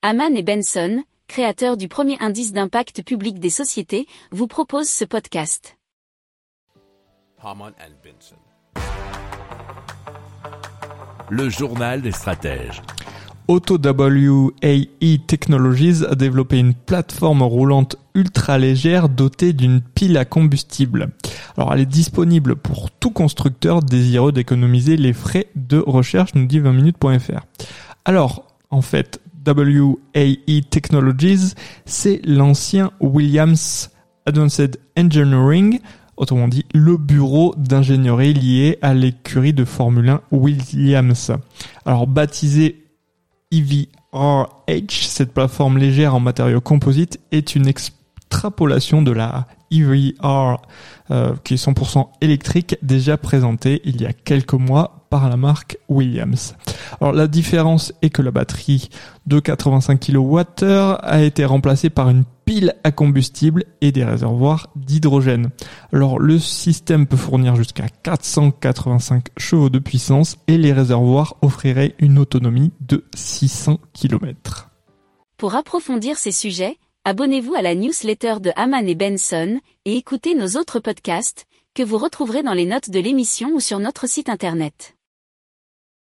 Haman et Benson, créateurs du premier indice d'impact public des sociétés, vous proposent ce podcast. Haman and Benson. Le journal des stratèges. AutoWAE Technologies a développé une plateforme roulante ultra légère dotée d'une pile à combustible. Alors elle est disponible pour tout constructeur désireux d'économiser les frais de recherche, nous dit 20minutes.fr. Alors, en fait, WAE Technologies, c'est l'ancien Williams Advanced Engineering, autrement dit le bureau d'ingénierie lié à l'écurie de Formule 1 Williams. Alors baptisé EVRH, cette plateforme légère en matériaux composites, est une extrapolation de la EVR euh, qui est 100% électrique déjà présentée il y a quelques mois par la marque Williams. Alors la différence est que la batterie de 85 kWh a été remplacée par une pile à combustible et des réservoirs d'hydrogène. Alors le système peut fournir jusqu'à 485 chevaux de puissance et les réservoirs offriraient une autonomie de 600 km. Pour approfondir ces sujets, abonnez-vous à la newsletter de Haman et Benson et écoutez nos autres podcasts que vous retrouverez dans les notes de l'émission ou sur notre site internet.